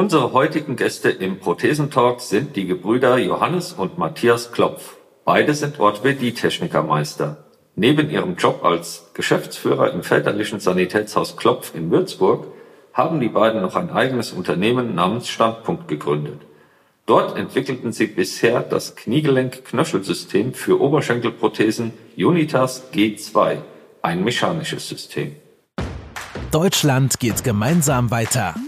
Unsere heutigen Gäste im Prothesentalk sind die Gebrüder Johannes und Matthias Klopf. Beide sind Orthopädie-Technikermeister. Neben ihrem Job als Geschäftsführer im väterlichen Sanitätshaus Klopf in Würzburg haben die beiden noch ein eigenes Unternehmen namens Standpunkt gegründet. Dort entwickelten sie bisher das Kniegelenk-Knöchelsystem für Oberschenkelprothesen Unitas G2, ein mechanisches System. Deutschland geht gemeinsam weiter.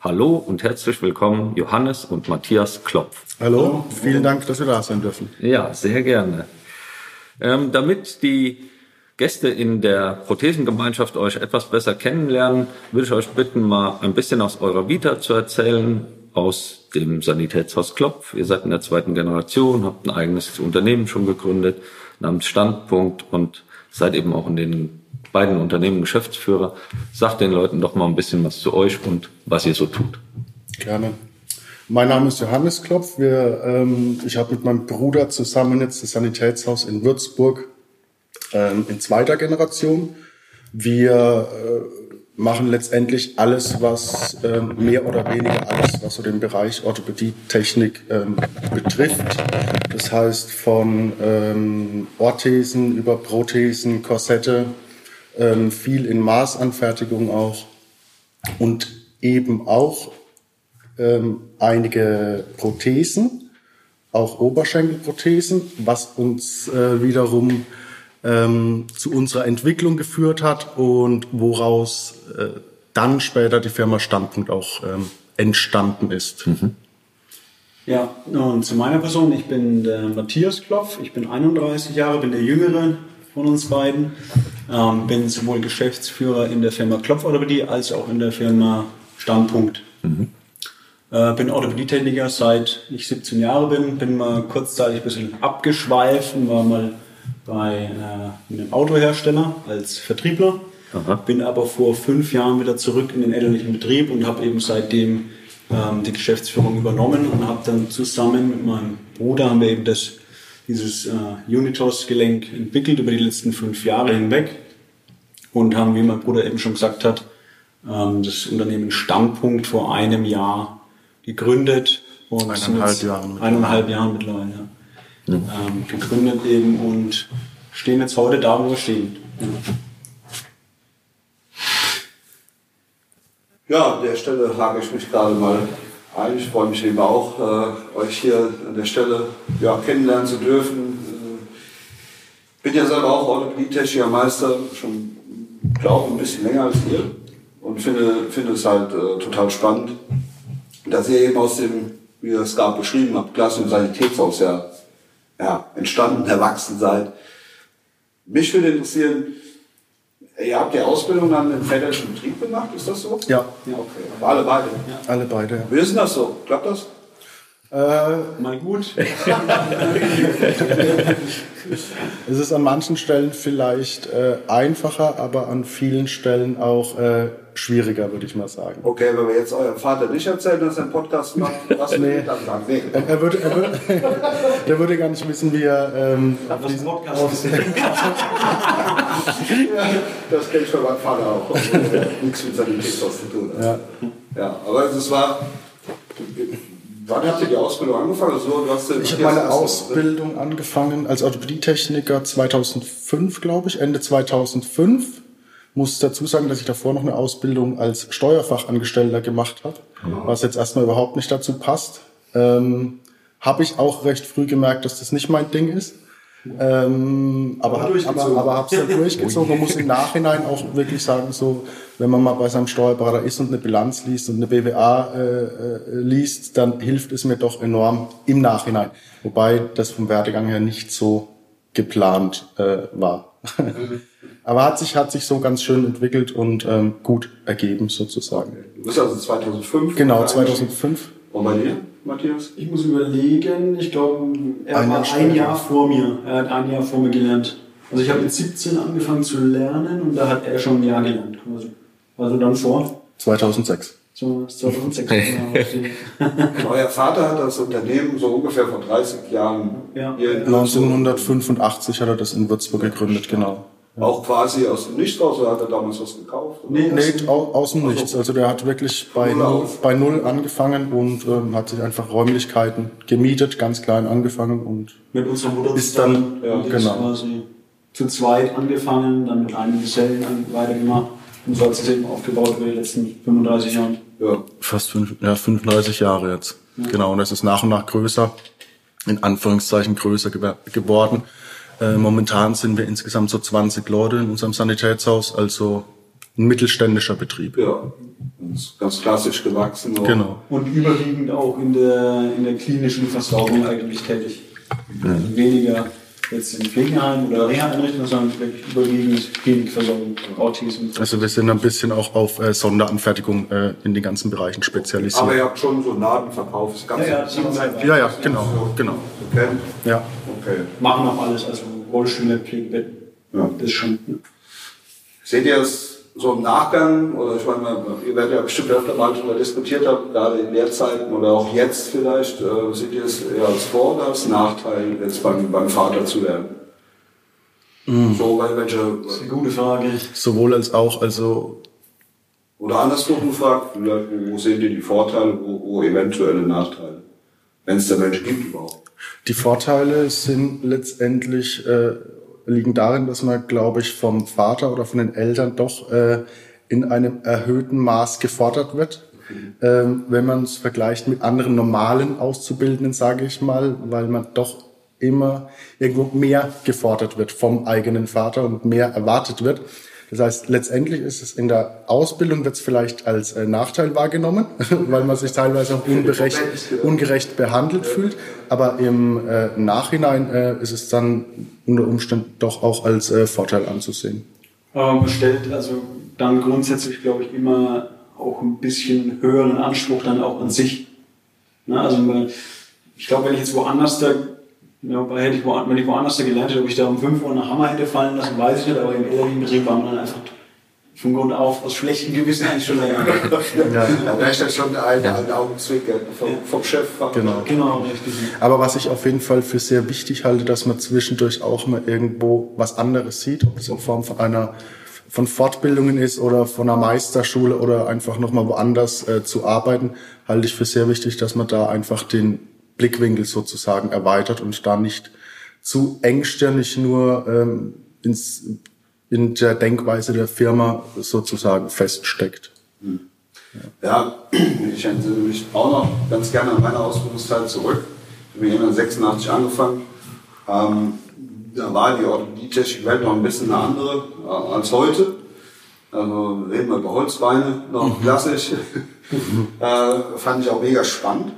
Hallo und herzlich willkommen, Johannes und Matthias Klopf. Hallo, vielen Dank, dass wir da sein dürfen. Ja, sehr gerne. Ähm, damit die Gäste in der Prothesengemeinschaft euch etwas besser kennenlernen, würde ich euch bitten, mal ein bisschen aus eurer Vita zu erzählen, aus dem Sanitätshaus Klopf. Ihr seid in der zweiten Generation, habt ein eigenes Unternehmen schon gegründet, namens Standpunkt und seid eben auch in den beiden Unternehmen Geschäftsführer. Sagt den Leuten doch mal ein bisschen was zu euch und was ihr so tut. Gerne. Mein Name ist Johannes Klopf. Wir, ähm, ich habe mit meinem Bruder zusammen jetzt das Sanitätshaus in Würzburg ähm, in zweiter Generation. Wir äh, machen letztendlich alles, was ähm, mehr oder weniger alles, was so den Bereich Orthopädie-Technik ähm, betrifft. Das heißt von ähm, Orthesen über Prothesen, Korsette, ähm, viel in Maßanfertigung auch und eben auch ähm, einige Prothesen, auch Oberschenkelprothesen, was uns äh, wiederum ähm, zu unserer Entwicklung geführt hat und woraus äh, dann später die Firma Standpunkt auch ähm, entstanden ist. Mhm. Ja, und zu meiner Person, ich bin der Matthias Klopf, ich bin 31 Jahre, bin der Jüngere von uns beiden, ähm, bin sowohl Geschäftsführer in der Firma Klopf Orthopädie als auch in der Firma Standpunkt. Mhm. Äh, bin Orthopädietechniker seit ich 17 Jahre bin, bin mal kurzzeitig ein bisschen abgeschweift und war mal bei äh, einem Autohersteller als Vertriebler. Aha. Bin aber vor fünf Jahren wieder zurück in den elterlichen Betrieb und habe eben seitdem ähm, die Geschäftsführung übernommen und habe dann zusammen mit meinem Bruder haben wir eben das, dieses äh, Unitos-Gelenk entwickelt über die letzten fünf Jahre hinweg und haben, wie mein Bruder eben schon gesagt hat, ähm, das Unternehmen Standpunkt vor einem Jahr gegründet und eineinhalb Jahren eineinhalb Jahren mittlerweile. Ja ähm, gegründet eben und stehen jetzt heute da, wo wir stehen. Ja, an der Stelle hake ich mich gerade mal. Ich freue mich eben auch, äh, euch hier an der Stelle ja, kennenlernen zu dürfen. Äh, bin ja selber auch Orthopädie-technischer Meister, schon glaube ein bisschen länger als ihr und finde, finde es halt äh, total spannend, dass ihr eben aus dem, wie ihr es gerade beschrieben habt, Glas- und Sanitätshaus ja ja, entstanden, erwachsen seid. Mich würde interessieren, ihr habt die Ausbildung dann im väterlichen Betrieb gemacht, ist das so? Ja. Ja, okay. Aber alle beide? Ja. Alle beide, ja. Wie ist denn das so? Klappt das? Äh, Mal gut. es ist an manchen Stellen vielleicht äh, einfacher, aber an vielen Stellen auch äh, schwieriger, würde ich mal sagen. Okay, wenn wir jetzt eurem Vater nicht erzählen, dass er einen Podcast macht, was nee. dann sagen? Nee. Er, er, würde, er, würde, der würde gar nicht wissen, wie er ähm, auf diesen Podcast auf ja, Das kenne ich von meinem Vater auch. Nichts mit seinem Sanitätshaus zu tun. Ja. ja, aber es war Wann habt ihr die Ausbildung angefangen? Also, du hast ich habe meine Ausbildung angefangen als Orthopädietechniker 2005, glaube ich, Ende 2005. Muss dazu sagen, dass ich davor noch eine Ausbildung als Steuerfachangestellter gemacht habe, mhm. was jetzt erstmal überhaupt nicht dazu passt. Ähm, habe ich auch recht früh gemerkt, dass das nicht mein Ding ist. Ähm, aber aber, aber, aber habe es dann durchgezogen und muss im Nachhinein auch wirklich sagen, so wenn man mal bei seinem Steuerberater ist und eine Bilanz liest und eine BWA äh, äh, liest, dann hilft es mir doch enorm im Nachhinein. Wobei das vom Werdegang her nicht so geplant äh, war. Aber hat sich hat sich so ganz schön entwickelt und ähm, gut ergeben sozusagen. Du bist also 2005? Genau, 2005. Und bei dir? Matthias? Ich muss überlegen, ich glaube, er Ein war Jahr ein. Jahr vor mir. Er hat ein Jahr vor mir gelernt. Also ich habe mit 17 angefangen zu lernen und da hat er schon ein Jahr gelernt. quasi. Also dann vor, 2006. so 2006. genau. Euer Vater hat das Unternehmen so ungefähr vor 30 Jahren Ja. hier in 1985 hat er das in Würzburg gegründet, genau. Auch quasi aus dem Nichts raus oder hat er damals was gekauft? oder? Nee, Nee, au- aus dem Nichts. Also der hat wirklich bei Null bei null angefangen und ähm, hat sich einfach Räumlichkeiten gemietet, ganz klein angefangen und mit unserer Mutter Ist dann- zusammen. ja, genau. quasi zu zweit angefangen, dann mit einigen Gesellen weitergemacht. Und so hat es eben aufgebaut über die letzten 35 Jahre. Ja. fast fünf, ja, 35 Jahre jetzt. Genau, und es ist nach und nach größer, in Anführungszeichen größer geworden. Äh, momentan sind wir insgesamt so 20 Leute in unserem Sanitätshaus, also ein mittelständischer Betrieb. Ja, ganz, klassisch gewachsen. auch. Genau. Und überwiegend auch in der, in der klinischen Versorgung eigentlich tätig. Also weniger jetzt in Pflegeheim oder Reha-Einrichtungen, sondern wirklich überwiegend Klinikversorgung, Autismus. Also wir sind ein bisschen auch auf äh, Sonderanfertigung äh, in den ganzen Bereichen spezialisiert. Aber ihr habt schon so Ladenverkauf, das ganze Ja, ja, ja, ja, genau, genau. kennt. Ja. Okay. Machen auch alles, also Rollstühle, Pflegebetten. Ja. Das ist schon. Seht ihr es so im Nachgang, oder ich meine, ihr werdet ja bestimmt öfter mal darüber diskutiert haben, gerade in Lehrzeiten oder auch jetzt vielleicht, äh, seht ihr es eher als Vor- oder als Nachteil, jetzt beim, beim Vater zu lernen? So, weil welche, Eine gute Frage. Sowohl als auch, also oder andersrum gefragt, vielleicht, wo seht ihr die Vorteile, wo, wo eventuelle Nachteile? Wenn es da welche gibt überhaupt. Die Vorteile sind letztendlich äh, liegen darin, dass man, glaube ich, vom Vater oder von den Eltern doch äh, in einem erhöhten Maß gefordert wird. Ähm, wenn man es vergleicht mit anderen normalen Auszubildenden, sage ich mal, weil man doch immer irgendwo mehr gefordert wird vom eigenen Vater und mehr erwartet wird. Das heißt, letztendlich ist es in der Ausbildung wird es vielleicht als äh, Nachteil wahrgenommen, weil man sich teilweise auch unberecht, ungerecht behandelt fühlt. Aber im äh, Nachhinein äh, ist es dann unter Umständen doch auch als äh, Vorteil anzusehen. Aber stellt also dann grundsätzlich, glaube ich, immer auch ein bisschen höheren Anspruch dann auch an sich. Ne? Also ich glaube, wenn ich jetzt woanders da, ja, wobei hätte ich wo, wenn ich woanders da gelernt hätte, ob ich da um 5 Uhr nach Hammer hätte fallen lassen, weiß ich nicht, aber im elterlichen Betrieb war man dann einfach von Grund auf aus schlechtem Gewissen eigentlich schon länger. Da wäre ich ja schon ein, ein Augenzwinkern vom, vom Chef. Genau. genau, richtig. Aber was ich auf jeden Fall für sehr wichtig halte, dass man zwischendurch auch mal irgendwo was anderes sieht, ob es in Form von einer von Fortbildungen ist oder von einer Meisterschule oder einfach nochmal woanders äh, zu arbeiten, halte ich für sehr wichtig, dass man da einfach den Blickwinkel sozusagen erweitert und da nicht zu engstirnig nur ähm, ins, in der Denkweise der Firma sozusagen feststeckt. Ja, ich erinnere mich auch noch ganz gerne an meine Ausbildungszeit zurück. Ich habe 1986 angefangen. Ähm, da war die orthopädie Welt noch ein bisschen eine andere äh, als heute. Also reden wir über Holzbeine, noch klassisch. äh, fand ich auch mega spannend.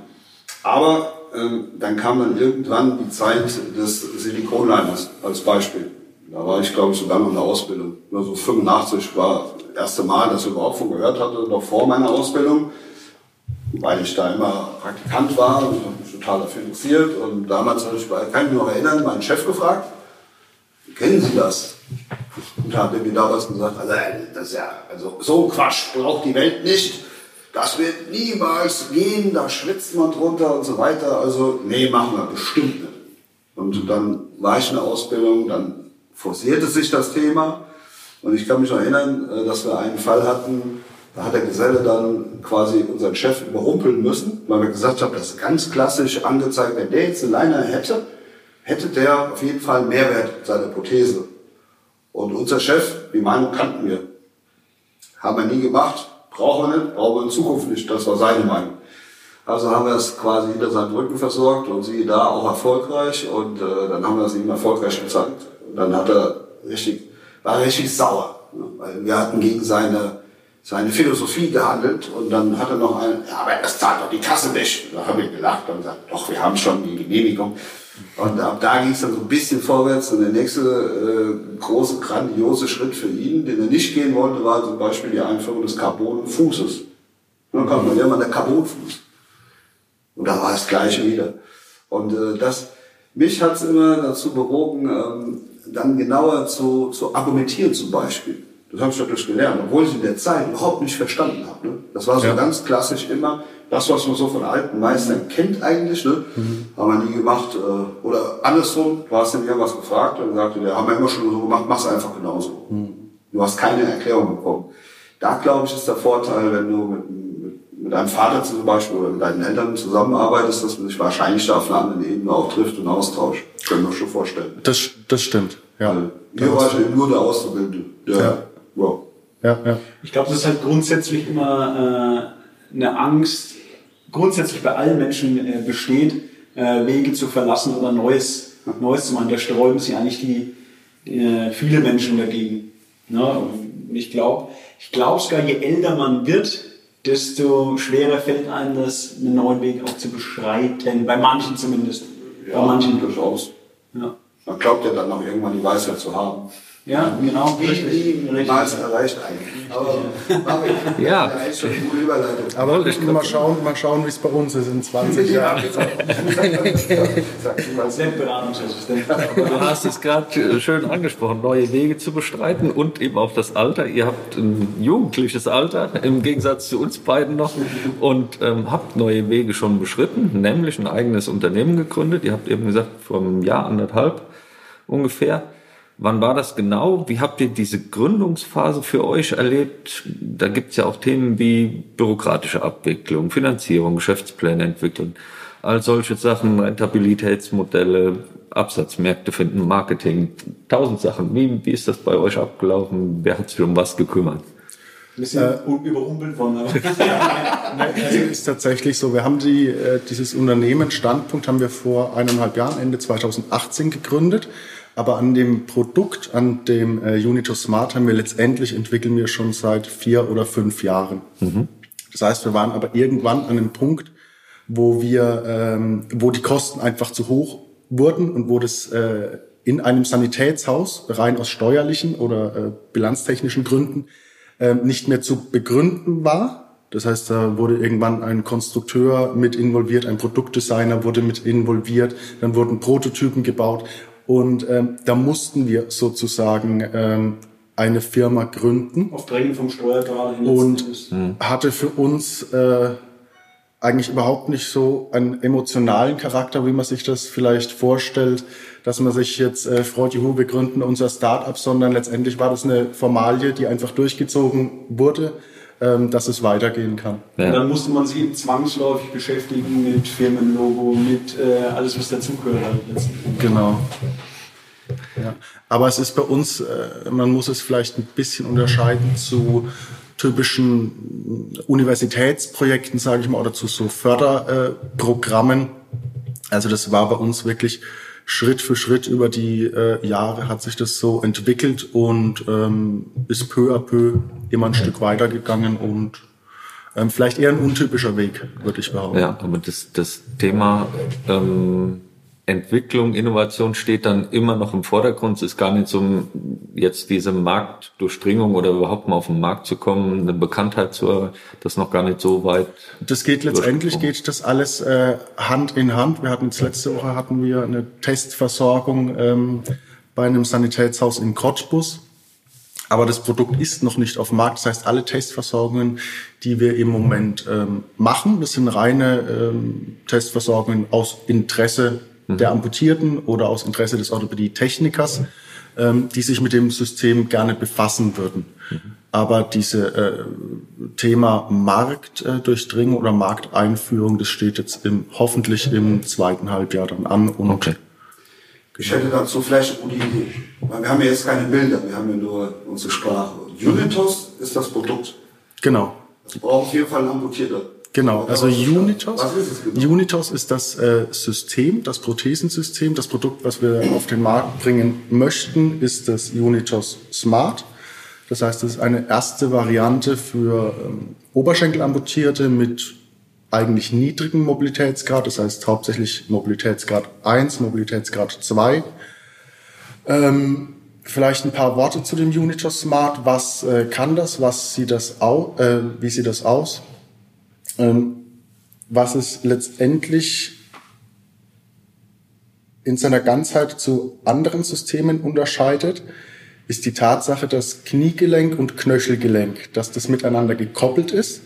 Aber dann kam dann irgendwann die Zeit des Silikonliners als Beispiel. Da war ich, glaube ich, sogar noch in der Ausbildung. Also 85 war das erste Mal, dass ich überhaupt von gehört hatte, noch vor meiner Ausbildung, weil ich da immer Praktikant war und mich total dafür interessiert. Und damals habe ich, kann ich mich noch erinnern, meinen Chef gefragt, kennen Sie das? Und da hat er mir damals gesagt, also, das ist ja, also so Quatsch braucht die Welt nicht. Das wird niemals gehen, da schwitzt man drunter und so weiter. Also, nee, machen wir bestimmt nicht. Und dann war ich in der Ausbildung, dann forcierte sich das Thema. Und ich kann mich noch erinnern, äh, dass wir einen Fall hatten, da hat der Geselle dann quasi unseren Chef überrumpeln müssen, weil wir gesagt haben, das ist ganz klassisch angezeigt, wenn der jetzt einen Liner hätte, hätte der auf jeden Fall Mehrwert seiner Prothese. Und unser Chef, die Meinung kannten wir. Haben wir nie gemacht, brauchen wir nicht, brauchen wir in Zukunft nicht. Das war seine Meinung. Also haben wir es quasi hinter seinem Rücken versorgt und sie da auch erfolgreich und äh, dann haben wir es ihm erfolgreich gezeigt. Und dann hat er richtig, war richtig sauer, ne? weil wir hatten gegen seine, seine Philosophie gehandelt und dann hat er noch einen, ja, aber das zahlt doch die Kasse nicht. Da haben wir gelacht und gesagt, doch, wir haben schon die Genehmigung. Und ab da ging es dann so ein bisschen vorwärts und der nächste äh, große, grandiose Schritt für ihn, den er nicht gehen wollte, war zum Beispiel die Einführung des Carbonfußes. Dann kam man immer der Carbonfuß. Und da war das Gleiche wieder. Und äh, das, mich hat es immer dazu bewogen, ähm, dann genauer zu, zu argumentieren zum Beispiel. Das habe ich dadurch gelernt, obwohl ich in der Zeit überhaupt nicht verstanden habe. Ne? Das war so ja. ganz klassisch immer, das, was man so von alten Meistern kennt eigentlich, ne? Mhm. haben wir nie gemacht. Äh, oder andersrum, du hast dann irgendwas gefragt und sagte, der haben wir immer schon so gemacht, mach's einfach genauso. Mhm. Du hast keine Erklärung bekommen. Da glaube ich, ist der Vorteil, wenn du mit, mit, mit deinem Vater zum Beispiel oder mit deinen Eltern zusammenarbeitest, dass man sich wahrscheinlich da auf einer anderen Ebene auch trifft und austauscht. Können wir schon vorstellen. Das, das stimmt, ja. Also, hier war ich nur der Auszubildende. Der, ja. Wow. Ja, ja. Ich glaube, das ist halt grundsätzlich immer äh, eine Angst, grundsätzlich bei allen Menschen äh, besteht, äh, Wege zu verlassen oder Neues, Neues zu machen. Da sträuben sich eigentlich die, äh, viele Menschen dagegen. Ne? Ich glaube, ich glaube sogar, je älter man wird, desto schwerer fällt einem das, einen neuen Weg auch zu beschreiten. Bei manchen zumindest. Ja, bei manchen durchaus. Ja. Man glaubt ja dann noch irgendwann die Weisheit zu haben. Ja, genau. Richtig. Niemals erreicht eigentlich. Aber, ja. Aber mal schauen, mal schauen, wie es bei uns ist in 20 Jahren. du hast es gerade schön angesprochen, neue Wege zu bestreiten und eben auch das Alter. Ihr habt ein jugendliches Alter im Gegensatz zu uns beiden noch und ähm, habt neue Wege schon beschritten, nämlich ein eigenes Unternehmen gegründet. Ihr habt eben gesagt, vor einem Jahr, anderthalb ungefähr. Wann war das genau? Wie habt ihr diese Gründungsphase für euch erlebt? Da gibt's ja auch Themen wie bürokratische Abwicklung, Finanzierung, Geschäftspläne entwickeln, all solche Sachen, Rentabilitätsmodelle, Absatzmärkte finden, Marketing, tausend Sachen. Wie, wie ist das bei euch abgelaufen? Wer hat sich um was gekümmert? Ein bisschen äh, überrumpelt worden. Aber. es ist tatsächlich so. Wir haben die, äh, dieses Unternehmen Standpunkt haben wir vor eineinhalb Jahren, Ende 2018 gegründet. Aber an dem Produkt, an dem äh, Unito Smart haben wir letztendlich entwickeln wir schon seit vier oder fünf Jahren. Mhm. Das heißt, wir waren aber irgendwann an einem Punkt, wo wir, ähm, wo die Kosten einfach zu hoch wurden und wo das äh, in einem Sanitätshaus rein aus steuerlichen oder äh, bilanztechnischen Gründen äh, nicht mehr zu begründen war. Das heißt, da wurde irgendwann ein Konstrukteur mit involviert, ein Produktdesigner wurde mit involviert, dann wurden Prototypen gebaut und ähm, da mussten wir sozusagen ähm, eine Firma gründen. Auf Drängen vom Steuerberater. Und hm. hatte für uns äh, eigentlich überhaupt nicht so einen emotionalen Charakter, wie man sich das vielleicht vorstellt, dass man sich jetzt äh, freut, juhu, wir gründen unser Start-up, sondern letztendlich war das eine Formalie, die einfach durchgezogen wurde dass es weitergehen kann. Ja. Dann musste man sich eben zwangsläufig beschäftigen mit Firmenlogo, mit äh, alles, was dazugehört. Genau. Ja. Aber es ist bei uns, äh, man muss es vielleicht ein bisschen unterscheiden zu typischen Universitätsprojekten, sage ich mal, oder zu so Förderprogrammen. Also das war bei uns wirklich Schritt für Schritt über die äh, Jahre hat sich das so entwickelt und ähm, ist peu à peu immer ein Stück weitergegangen und ähm, vielleicht eher ein untypischer Weg, würde ich behaupten. Ja, aber das, das Thema ähm, Entwicklung, Innovation steht dann immer noch im Vordergrund. Es ist gar nicht so, jetzt diese Marktdurchdringung oder überhaupt mal auf den Markt zu kommen, eine Bekanntheit zu, das noch gar nicht so weit. Das geht letztendlich geht das alles äh, Hand in Hand. Wir hatten jetzt letzte Woche hatten wir eine Testversorgung ähm, bei einem Sanitätshaus in Cottbus. Aber das Produkt ist noch nicht auf dem Markt. Das heißt, alle Testversorgungen, die wir im Moment ähm, machen, das sind reine ähm, Testversorgungen aus Interesse mhm. der Amputierten oder aus Interesse des Orthopädie-Technikers, ähm, die sich mit dem System gerne befassen würden. Mhm. Aber diese äh, Thema Marktdurchdringung oder Markteinführung, das steht jetzt im, hoffentlich im zweiten Halbjahr dann an. Und okay. Ich hätte dazu vielleicht eine gute Idee. Weil wir haben ja jetzt keine Bilder, wir haben ja nur unsere Sprache. Unitos ist das Produkt. Genau. Das braucht auf jeden Fall ein Amputierter. Genau, also Unitos, genau? Unitos ist das äh, System, das Prothesensystem. Das Produkt, was wir auf den Markt bringen möchten, ist das Unitos Smart. Das heißt, es ist eine erste Variante für ähm, Oberschenkelamputierte mit eigentlich niedrigem Mobilitätsgrad, das heißt hauptsächlich Mobilitätsgrad 1, Mobilitätsgrad 2. Ähm, vielleicht ein paar Worte zu dem Unitos Smart. Was äh, kann das? Was sieht das au äh, wie sieht das aus? Ähm, was es letztendlich in seiner Ganzheit zu anderen Systemen unterscheidet, ist die Tatsache, dass Kniegelenk und Knöchelgelenk, dass das miteinander gekoppelt ist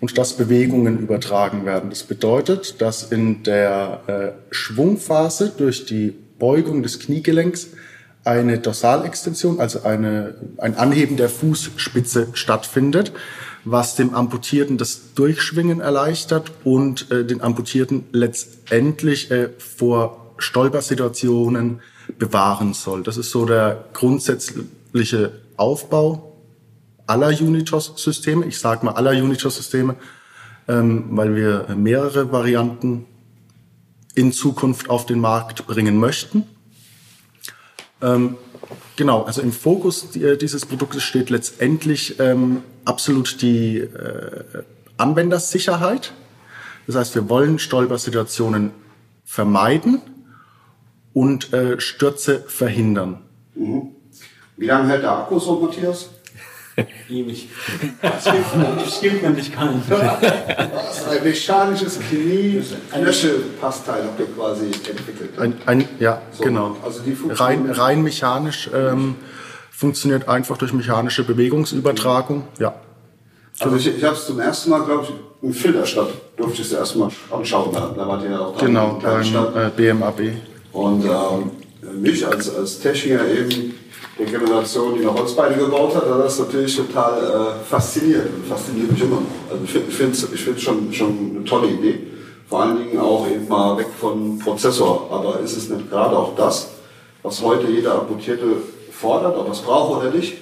und dass Bewegungen übertragen werden. Das bedeutet, dass in der äh, Schwungphase durch die Beugung des Kniegelenks eine Dorsalextension, also eine, ein Anheben der Fußspitze stattfindet, was dem Amputierten das Durchschwingen erleichtert und äh, den Amputierten letztendlich äh, vor Stolpersituationen bewahren soll. Das ist so der grundsätzliche Aufbau aller Unitos-Systeme. Ich sage mal aller Unitos-Systeme, ähm, weil wir mehrere Varianten in Zukunft auf den Markt bringen möchten. Ähm, genau, also im Fokus äh, dieses Produktes steht letztendlich ähm, absolut die äh, Anwendersicherheit. Das heißt, wir wollen Stolpersituationen vermeiden und äh, Stürze verhindern. Mhm. Wie lange hält der Akku so, Matthias? Ewig. Das gibt, das gibt nämlich keinen. Was, ein mechanisches Knie-Knöchel-Passteil habt ihr quasi entwickelt. Ein, ein, ja, So, genau. also die rein, rein mechanisch ähm, funktioniert einfach durch mechanische Bewegungsübertragung. Ja. Also ich, ich habe es zum ersten Mal, glaube ich, in Filderstadt durfte ich es erst mal anschauen. Da, da wart ihr ja auch da Genau, in der kleinen beim äh, BMAB. Und ähm, mich als, als Techniker eben Generation, die noch Holzbeine gebaut hat, hat das natürlich total äh, fasziniert und fasziniert mich immer noch. Also ich finde find's, ich find's schon, schon eine tolle Idee. Vor allen Dingen auch eben mal weg von Prozessor. Aber ist es nicht gerade auch das, was heute jeder Amputierte fordert, ob er es braucht oder nicht?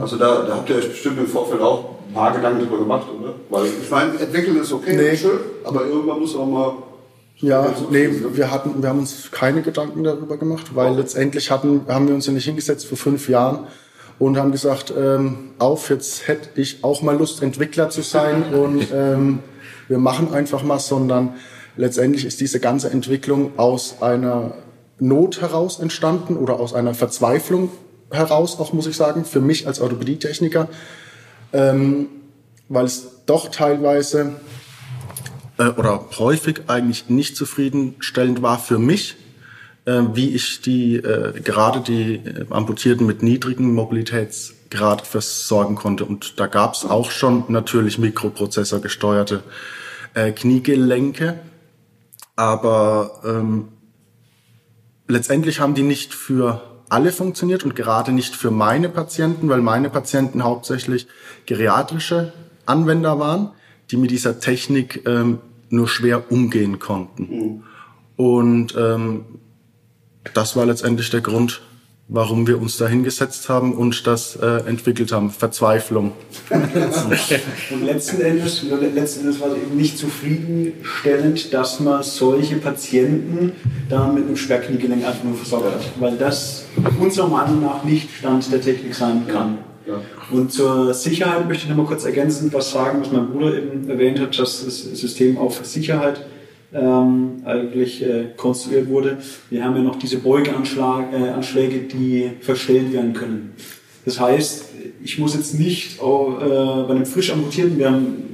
Also da, da habt ihr euch bestimmt im Vorfeld auch ein paar Gedanken drüber gemacht, oder? Weil ich meine, entwickeln ist okay, Nee. schön, aber irgendwann muss auch mal Ja, so nee, ne? wir hatten, wir haben uns keine Gedanken darüber gemacht, weil letztendlich hatten, haben wir uns ja nicht hingesetzt vor fünf Jahren und haben gesagt, ähm, auf, jetzt hätte ich auch mal Lust, Entwickler zu sein und ähm, wir machen einfach mal, sondern letztendlich ist diese ganze Entwicklung aus einer Not heraus entstanden oder aus einer Verzweiflung heraus, auch muss ich sagen, für mich als Orthopädietechniker, ähm, weil es doch teilweise äh, oder häufig eigentlich nicht zufriedenstellend war für mich, äh, wie ich die äh, gerade die äh, Amputierten mit niedrigem Mobilitätsgrad versorgen konnte. Und da gab es auch schon natürlich Mikroprozessor gesteuerte äh, Kniegelenke, aber ähm, letztendlich haben die nicht für alle funktioniert und gerade nicht für meine Patienten, weil meine Patienten hauptsächlich geriatrische Anwender waren, die mit dieser Technik ähm, nur schwer umgehen konnten. Und ähm, das war letztendlich der Grund, warum wir uns da hingesetzt haben und das äh, entwickelt haben. Verzweiflung. Und letzten Endes, letzten Endes war es eben nicht zufriedenstellend, dass man solche Patienten da mit einem Schwerkniegelenk einfach nur versorgt hat. Weil das unserer Meinung nach nicht Stand der Technik sein kann. Ja. Und zur Sicherheit möchte ich noch mal kurz ergänzend was sagen, was mein Bruder eben erwähnt hat, dass das System auf Sicherheit ähm, eigentlich äh, konstruiert wurde. Wir haben ja noch diese Beugeanschläge, äh, die verstellt werden können. Das heißt, ich muss jetzt nicht auch, äh, bei einem frisch amputierten, wir haben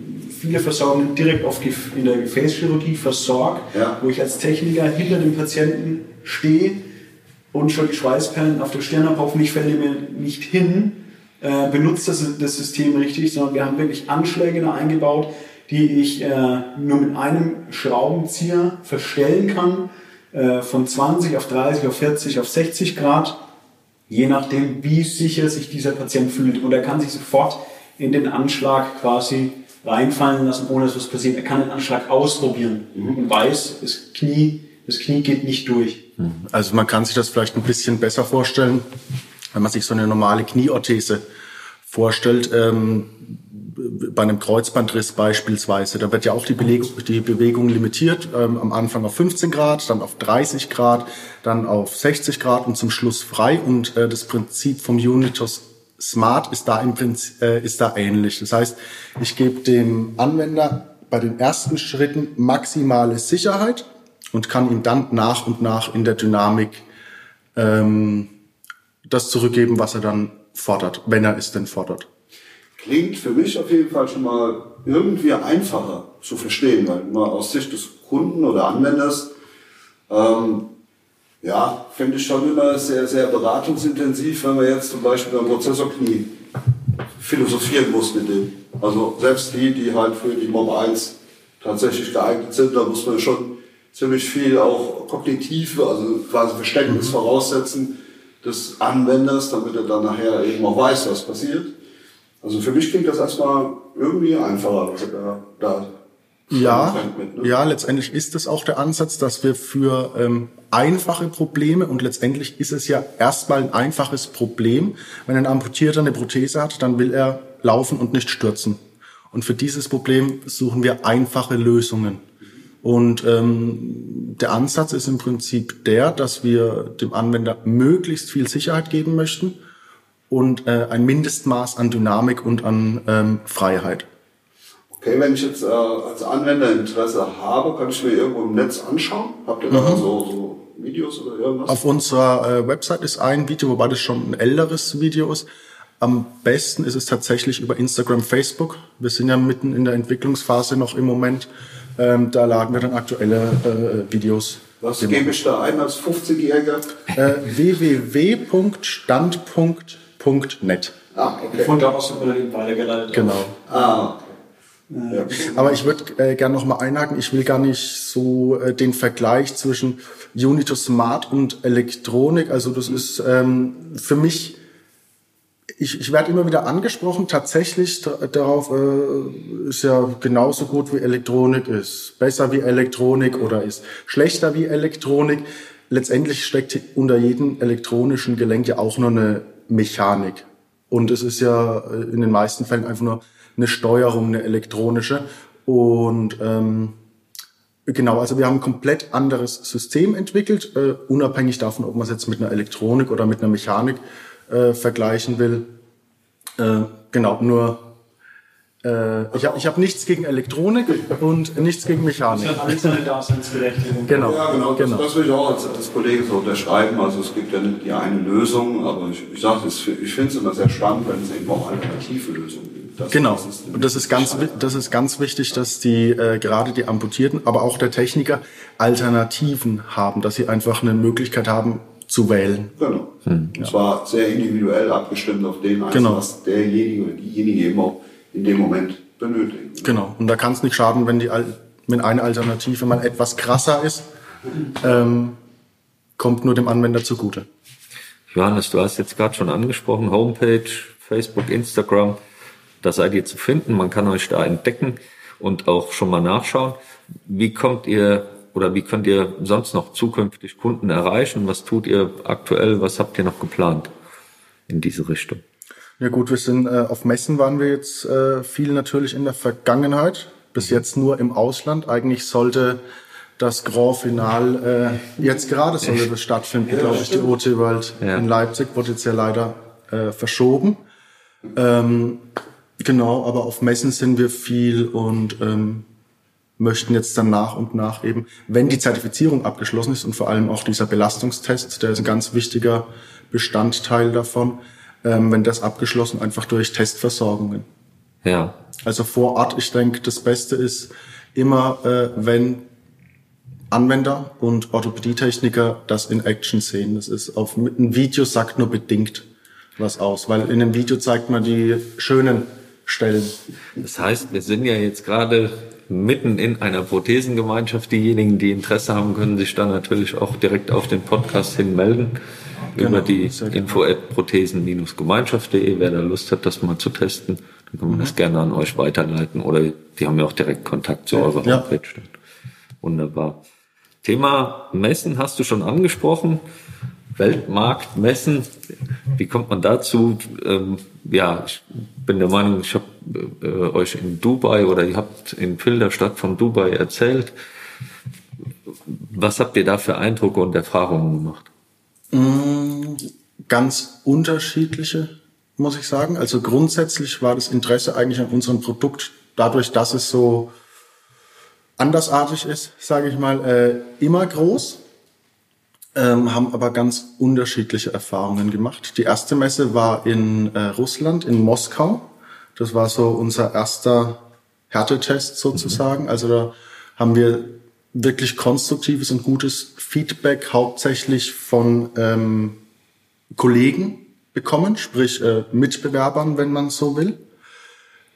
viele Versorgungen direkt auf in der Gefäßchirurgie versorgt, Ja. wo ich als Techniker hinter dem Patienten stehe und schon die Schweißperlen auf der Stirn habe, hoffentlich fällt er mir nicht hin, äh, benutzt das, das System richtig, sondern wir haben wirklich Anschläge da eingebaut, die ich äh, nur mit einem Schraubenzieher verstellen kann, äh, von 20 auf 30, auf 40, auf 60 Grad, je nachdem, wie sicher sich dieser Patient fühlt. Und er kann sich sofort in den Anschlag quasi reinfallen lassen, ohne dass was passiert. Er kann den Anschlag ausprobieren und weiß, das Knie, das Knie geht nicht durch. Also man kann sich das vielleicht ein bisschen besser vorstellen, wenn man sich so eine normale Knieorthese vorstellt. Ähm, bei einem Kreuzbandriss beispielsweise, da wird ja auch die, Beleg die Bewegung limitiert, ähm, am Anfang auf 15 Grad, dann auf 30 Grad, dann auf 60 Grad und zum Schluss frei. Und äh, das Prinzip vom Unitos Smart ist da im Prinzip äh, ist da ähnlich. Das heißt, ich gebe dem Anwender bei den ersten Schritten maximale Sicherheit und kann ihm dann nach und nach in der Dynamik ähm, das zurückgeben, was er dann fordert, wenn er es denn fordert. Klingt für mich auf jeden Fall schon mal irgendwie einfacher zu verstehen, weil mal aus Sicht des Kunden oder Anwenders, ähm, ja, finde ich schon immer sehr, sehr beratungsintensiv, wenn man jetzt zum Beispiel beim Prozessorknie philosophieren muss mit dem. Also selbst die, die halt für die Mob 1 tatsächlich geeignet sind, da muss man schon ziemlich viel auch kognitive, also quasi Verständnis voraussetzen des Anwenders, damit er dann nachher eben auch weiß, was passiert. Also für mich klingt das erstmal irgendwie einfacher, was er da, da ja, mit, ne? ja, letztendlich ist es auch der Ansatz, dass wir für ähm, einfache Probleme und letztendlich ist es ja erstmal ein einfaches Problem. Wenn ein Amputierter eine Prothese hat, dann will er laufen und nicht stürzen. Und für dieses Problem suchen wir einfache Lösungen. Und ähm, der Ansatz ist im Prinzip der, dass wir dem Anwender möglichst viel Sicherheit geben möchten und äh, ein Mindestmaß an Dynamik und an ähm, Freiheit. Okay, wenn ich jetzt äh, als Anwender Interesse habe, kann ich mir irgendwo im Netz anschauen? Habt ihr da mhm. so, so Videos oder irgendwas? Auf unserer äh, Website ist ein Video, wobei das schon ein älteres Video ist. Am besten ist es tatsächlich über Instagram, Facebook. Wir sind ja mitten in der Entwicklungsphase noch im Moment. Ähm, da laden wir dann aktuelle äh, Videos. Was gebe ich da ein als 50-Jähriger? Äh, www.standpunkt.net. Ah, okay. Von da aus über den weitergeleitet. Genau. Ah, ja. Aber ich würde äh, gerne noch mal einhaken. Ich will gar nicht so äh, den Vergleich zwischen Unito Smart und Elektronik. Also das ist ähm, für mich ich, ich werde immer wieder angesprochen, tatsächlich darauf äh, ist ja genauso gut wie Elektronik ist, besser wie Elektronik oder ist schlechter wie Elektronik. Letztendlich steckt unter jedem elektronischen Gelenk ja auch nur eine Mechanik. Und es ist ja äh, in den meisten Fällen einfach nur eine Steuerung, eine elektronische. Und ähm, genau, also wir haben ein komplett anderes System entwickelt, äh, unabhängig davon, ob man es jetzt mit einer Elektronik oder mit einer Mechanik äh, vergleichen will. Äh, genau, nur äh, ich habe ich hab nichts gegen Elektronik und nichts gegen Mechanik. Das hat alles seine Daseinsberechtigung. Genau. Ja, genau. Das, genau. das will ich auch als, als Kollege so unterschreiben. Also es gibt ja nicht die eine Lösung, aber ich, ich sage, ich finde es immer sehr spannend, wenn es eben auch alternative Lösungen gibt. Das, genau. Das und das ist ganz, das ist ganz wichtig, dass die äh, gerade die Amputierten, aber auch der Techniker Alternativen haben, dass sie einfach eine Möglichkeit haben, zu wählen. Genau. Hm. Und zwar sehr individuell abgestimmt auf den, genau. was derjenige oder diejenige eben auch in dem Moment benötigen. Genau. Und da kann es nicht schaden, wenn, die, wenn eine Alternative mal etwas krasser ist, ähm, kommt nur dem Anwender zugute. Johannes, du hast jetzt gerade schon angesprochen, Homepage, Facebook, Instagram, da seid ihr zu finden. Man kann euch da entdecken und auch schon mal nachschauen. Wie kommt ihr oder wie könnt ihr sonst noch zukünftig Kunden erreichen? Was tut ihr aktuell? Was habt ihr noch geplant in diese Richtung? Ja gut, wir sind äh, auf Messen waren wir jetzt äh, viel natürlich in der Vergangenheit. Bis mhm. jetzt nur im Ausland. Eigentlich sollte das Grand Final äh, jetzt gerade sollte das stattfinden, ja, glaube ich. Die OT World ja. in Leipzig wurde jetzt ja leider äh, verschoben. Ähm, genau, aber auf Messen sind wir viel und ähm, möchten jetzt dann nach und nach eben, wenn die Zertifizierung abgeschlossen ist und vor allem auch dieser Belastungstest, der ist ein ganz wichtiger Bestandteil davon, ähm, wenn das abgeschlossen, einfach durch Testversorgungen. Ja. Also vor Ort, ich denke, das Beste ist immer, äh, wenn Anwender und Orthopädietechniker das in Action sehen. Das ist auf ein Video sagt nur bedingt was aus, weil in einem Video zeigt man die schönen Stellen. Das heißt, wir sind ja jetzt gerade mitten in einer Prothesengemeinschaft. Diejenigen, die Interesse haben, können sich dann natürlich auch direkt auf den Podcast hin melden. Genau, über die info at prothesen-gemeinschaft.de. Wer da Lust hat, das mal zu testen, dann kann man mhm. das gerne an euch weiterleiten oder die haben ja auch direkt Kontakt zu eurer ja. Homepage. Wunderbar. Thema Messen hast du schon angesprochen. Weltmarkt messen. Wie kommt man dazu? Ja, ich bin der Meinung, ich habe äh, euch in Dubai oder ihr habt in Filderstadt von Dubai erzählt. Was habt ihr da für Eindrücke und Erfahrungen gemacht? Mm, ganz unterschiedliche, muss ich sagen. Also grundsätzlich war das Interesse eigentlich an unserem Produkt dadurch, dass es so andersartig ist, sage ich mal, äh, immer groß ähm, haben aber ganz unterschiedliche Erfahrungen gemacht. Die erste Messe war in äh, Russland, in Moskau. Das war so unser erster Härtetest sozusagen. Also da haben wir wirklich konstruktives und gutes Feedback hauptsächlich von ähm, Kollegen bekommen, sprich äh, Mitbewerbern, wenn man so will.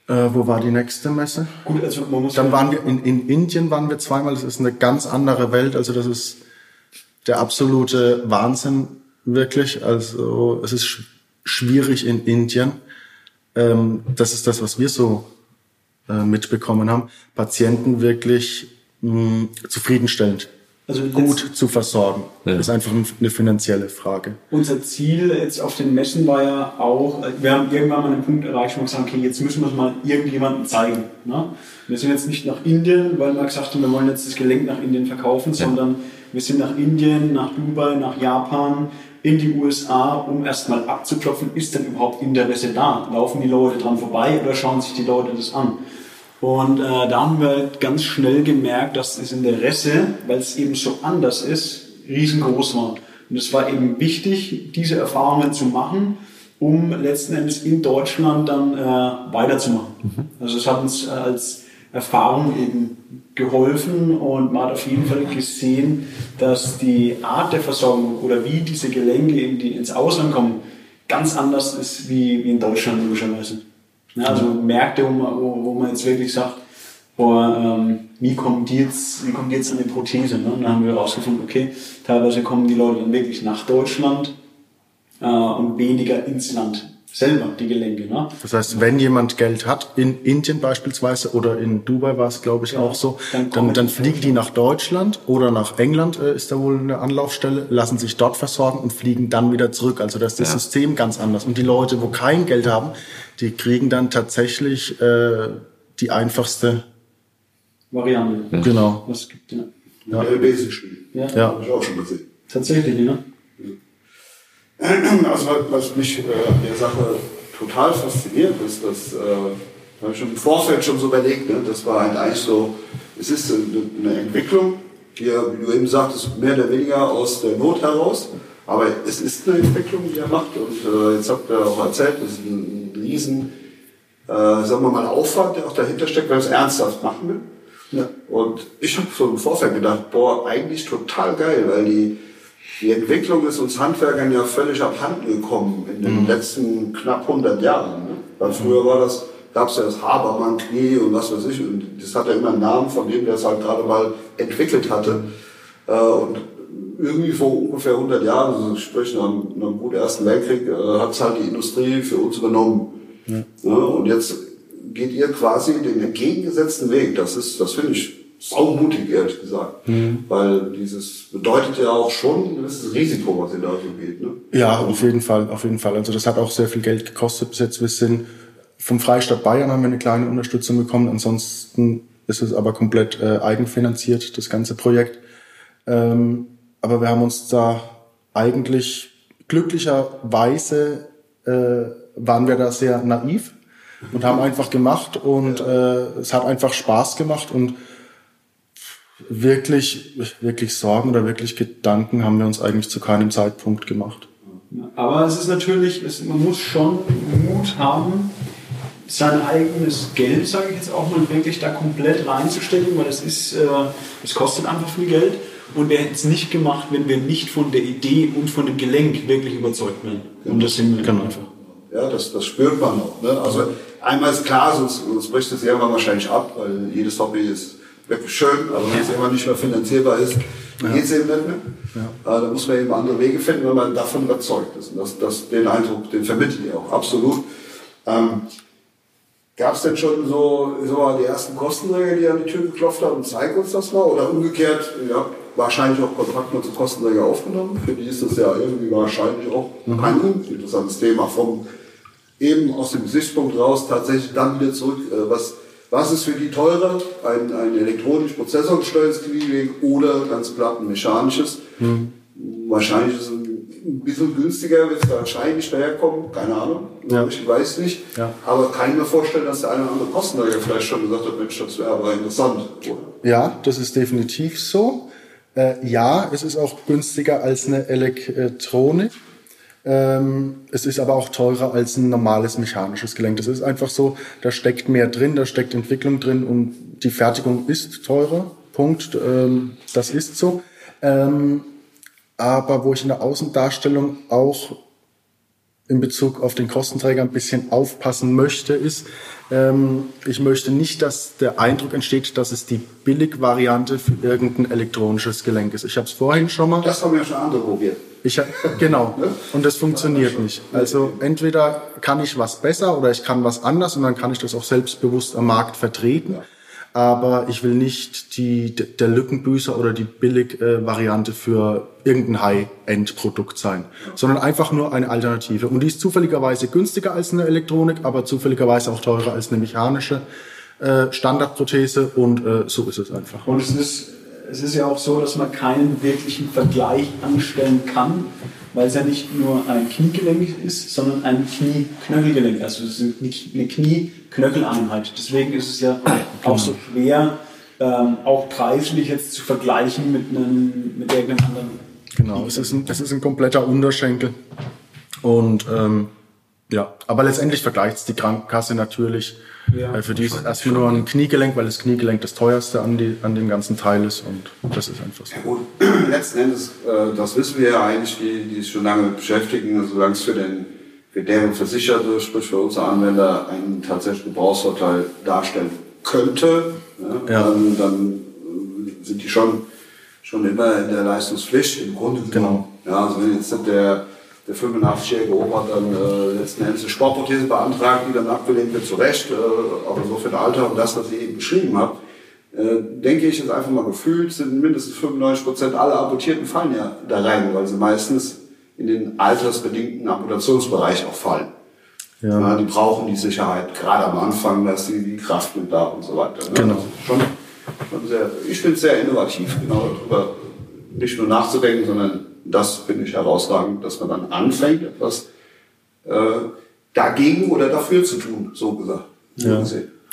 Äh, wo war die nächste Messe? Gut, also man muss Dann waren wir in, in Indien waren wir zweimal. Das ist eine ganz andere Welt. Also das ist der absolute Wahnsinn wirklich. Also es ist sch schwierig in Indien. Ähm, das ist das, was wir so äh, mitbekommen haben. Patienten wirklich mh, zufriedenstellend also gut zu versorgen. Ja. Das ist einfach eine finanzielle Frage. Unser Ziel jetzt auf den Messen war ja auch, wir haben irgendwann mal einen Punkt erreicht, wo wir gesagt okay, jetzt müssen wir es mal irgendjemandem zeigen. Ne? Wir sind jetzt nicht nach Indien, weil wir gesagt haben, wir wollen jetzt das Gelenk nach Indien verkaufen, ja. sondern wir sind nach Indien, nach Dubai, nach Japan, in die USA, um erstmal abzuklopfen, ist denn überhaupt Interesse da? Laufen die Leute dran vorbei oder schauen sich die Leute das an? Und äh, da haben wir ganz schnell gemerkt, dass das Interesse, weil es eben so anders ist, riesengroß war. Und es war eben wichtig, diese Erfahrungen zu machen, um letzten Endes in Deutschland dann äh, weiterzumachen. Mhm. Also es hat uns als Erfahrung eben geholfen und man hat auf jeden Fall gesehen, dass die Art der Versorgung oder wie diese Gelenke in die, ins Ausland kommen, ganz anders ist wie, wie in Deutschland logischerweise. Ja, also Märkte, wo man, wo, wo man jetzt wirklich sagt, boah, ähm, wie kommt die jetzt, wie kommt die jetzt an die Prothese? Ne? Und dann haben wir herausgefunden, okay, teilweise kommen die Leute dann wirklich nach Deutschland äh, und weniger ins Land selber, die Gelenke. Ne? Das heißt, wenn jemand Geld hat, in Indien beispielsweise oder in Dubai war es, glaube ich, ja, auch so, dann, dann, dann fliegen die nach Deutschland oder nach England, äh, ist da wohl eine Anlaufstelle, lassen sich dort versorgen und fliegen dann wieder zurück. Also das ist das ja. System ganz anders. Und die Leute, wo kein Geld haben, die kriegen dann tatsächlich äh, die einfachste Variante. Ja. Genau. Was gibt, ja. Ja. Wesentlichen. Ja. ja. Habe ich auch schon gesehen. Tatsächlich, ne? Also was mich äh, an der Sache total fasziniert ist, dass äh, habe ich schon im Vorfeld schon so überlegt, ne? das war halt eigentlich so, es ist eine Entwicklung, die, wie du eben sagtest, mehr oder weniger aus der Not heraus, aber es ist eine Entwicklung, die er macht und äh, jetzt habt ihr auch erzählt, das ist ein, ein riesen, äh, sagen wir mal, Aufwand, der auch dahinter steckt, wenn man es ernsthaft machen will. Ja. Und ich habe so im Vorfeld gedacht, boah, eigentlich total geil, weil die die Entwicklung ist uns Handwerkern ja völlig abhanden gekommen in den mhm. letzten knapp 100 Jahren. Ne? Weil früher war das, gab es ja das Habermann-Knie und was weiß ich. Und das hat ja immer einen Namen von dem, der es halt gerade mal entwickelt hatte. Äh, und irgendwie vor ungefähr 100 Jahren, also sprich nach, nach dem guten Ersten Weltkrieg, äh, hat es halt die Industrie für uns übernommen. Ja. Ja, und jetzt geht ihr quasi den entgegengesetzten Weg. Das ist, das finde ich saumutig, ehrlich gesagt. Mhm. Weil dieses bedeutet ja auch schon ein gewisses Risiko, was ihr da so geht. Ne? Ja, auf jeden Fall, auf jeden Fall. Also das hat auch sehr viel Geld gekostet bis jetzt. Wir sind vom Freistaat Bayern haben wir eine kleine Unterstützung bekommen. Ansonsten ist es aber komplett äh, eigenfinanziert, das ganze Projekt. Ähm, aber wir haben uns da eigentlich glücklicherweise äh, waren wir da sehr naiv und haben einfach gemacht und äh, es hat einfach Spaß gemacht und wirklich, wirklich Sorgen oder wirklich Gedanken haben wir uns eigentlich zu keinem Zeitpunkt gemacht. Aber es ist natürlich, es, man muss schon Mut haben, sein eigenes Geld, sage ich jetzt auch mal, wirklich da komplett reinzustecken, weil es ist, äh, es kostet einfach viel Geld. Und wir hätten es nicht gemacht, wenn wir nicht von der Idee und von dem Gelenk wirklich überzeugt wären. Und das sind wir genau. einfach. Ja, das, das spürt man auch. Ne? Also einmal ist klar, sonst, sonst bricht es irgendwann wahrscheinlich ab, weil jedes Hobby ist schön, aber wenn es immer nicht mehr finanzierbar ist, ja. geht es eben nicht mehr. Ja. Da muss man eben andere Wege finden, wenn man davon überzeugt ist. Und das, das, den Eindruck, den vermitteln die auch, absolut. Ähm, Gab es denn schon so, so die ersten Kostenträger, die an die Tür geklopft haben und zeigen uns das mal? Oder umgekehrt, ja, wahrscheinlich auch Kontakt mit zum Kostenträger aufgenommen. Für die ist das ja irgendwie wahrscheinlich auch mhm. ein interessantes Thema. Vom eben aus dem Gesichtspunkt raus tatsächlich dann wieder zurück, äh, was was ist für die teurer? Ein, ein elektronisch prozessorgesteuertes Gelenk oder ganz platt ein mechanisches? Mhm. Wahrscheinlich ist es ein bisschen günstiger, wird es wahrscheinlich daherkommen, keine Ahnung, ja. ich weiß nicht. Ja. Aber kann ich mir vorstellen, dass der eine oder andere Kostenträger vielleicht schon gesagt hat, Mensch, das wäre aber interessant. Oder? Ja, das ist definitiv so. Äh, ja, es ist auch günstiger als eine Elektronik. Ähm, es ist aber auch teurer als ein normales mechanisches Gelenk. Das ist einfach so, da steckt mehr drin, da steckt Entwicklung drin und die Fertigung ist teurer. Punkt. Ähm, das ist so. Ähm, aber wo ich in der Außendarstellung auch in Bezug auf den Kostenträger ein bisschen aufpassen möchte, ist, ähm, ich möchte nicht, dass der Eindruck entsteht, dass es die Billigvariante für irgendein elektronisches Gelenk ist. Ich habe es vorhin schon mal. Das haben ja schon andere probiert. Ich, genau. Und das funktioniert nicht. Also entweder kann ich was besser oder ich kann was anders und dann kann ich das auch selbstbewusst am Markt vertreten. Aber ich will nicht die, der Lückenbüßer oder die Billig-Variante für irgendein High-End-Produkt sein, sondern einfach nur eine Alternative. Und die ist zufälligerweise günstiger als eine Elektronik, aber zufälligerweise auch teurer als eine mechanische äh, Standardprothese und äh, so ist es einfach. Und es ist es ist ja auch so, dass man keinen wirklichen Vergleich anstellen kann, weil es ja nicht nur ein Kniegelenk ist, sondern ein Knie-Knöchelgelenk. Also es ist eine Knie-Knöcheleinheit. Deswegen ist es ja auch so schwer, ähm, auch preislich jetzt zu vergleichen mit, einem, mit irgendeinem anderen. Genau, es ist ein, es ist ein kompletter Unterschenkel. Und ähm, ja, aber letztendlich vergleicht es die Krankenkasse natürlich ja. Für die ist erstmal nur ein Kniegelenk, weil das Kniegelenk das teuerste an, die, an dem ganzen Teil ist und das ist einfach so. Ja, gut. Letzten Endes, äh, das wissen wir ja eigentlich, die, die sich schon lange mit beschäftigen, solange es für den für deren Versicherte, sprich für unsere Anwender, einen tatsächlichen Gebrauchsvorteil darstellen könnte, ja, ja. Dann, dann, sind die schon, schon immer in der Leistungspflicht im Grunde Genau. Ja, also wenn jetzt der der 85-jährige Opa dann äh, letzten Endes eine Sportprothese beantragt, die dann abgelehnt wird, zu Recht, äh, aber so für das Alter und das, was ich eben beschrieben habe, äh, denke ich, ist einfach mal gefühlt, sind mindestens 95 Prozent aller Amputierten fallen ja da rein, weil sie meistens in den altersbedingten Amputationsbereich auch fallen. Ja. ja die brauchen die Sicherheit, gerade am Anfang, dass die, die Kraft mit da und so weiter. Ne? Genau. Schon, schon sehr, ich finde es sehr innovativ, genau darüber nicht nur nachzudenken, sondern das finde ich herausragend, dass man dann anfängt, etwas äh, dagegen oder dafür zu tun, so gesagt. Ja.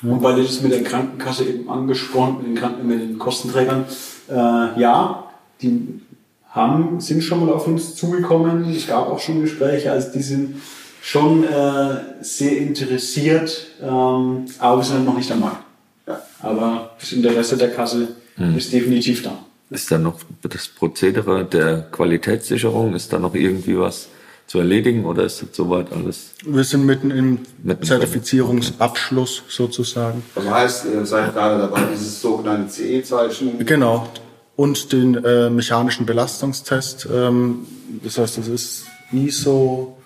Und weil du das mit der Krankenkasse eben angesprochen, mit den, Kranken mit den Kostenträgern, äh, ja, die haben, sind schon mal auf uns zugekommen. Es gab auch schon Gespräche, also die sind schon äh, sehr interessiert, ähm, aber wir sind noch nicht am Markt. Ja. Aber das Interesse der Kasse hm. ist definitiv da. Ist da noch das Prozedere der Qualitätssicherung, ist da noch irgendwie was zu erledigen oder ist das soweit alles? Wir sind mitten im mitten Zertifizierungsabschluss sozusagen. Das heißt, ihr seid gerade dabei, dieses sogenannte CE-Zeichen. Genau. Und den äh, mechanischen Belastungstest. Ähm, das heißt, das ist ISO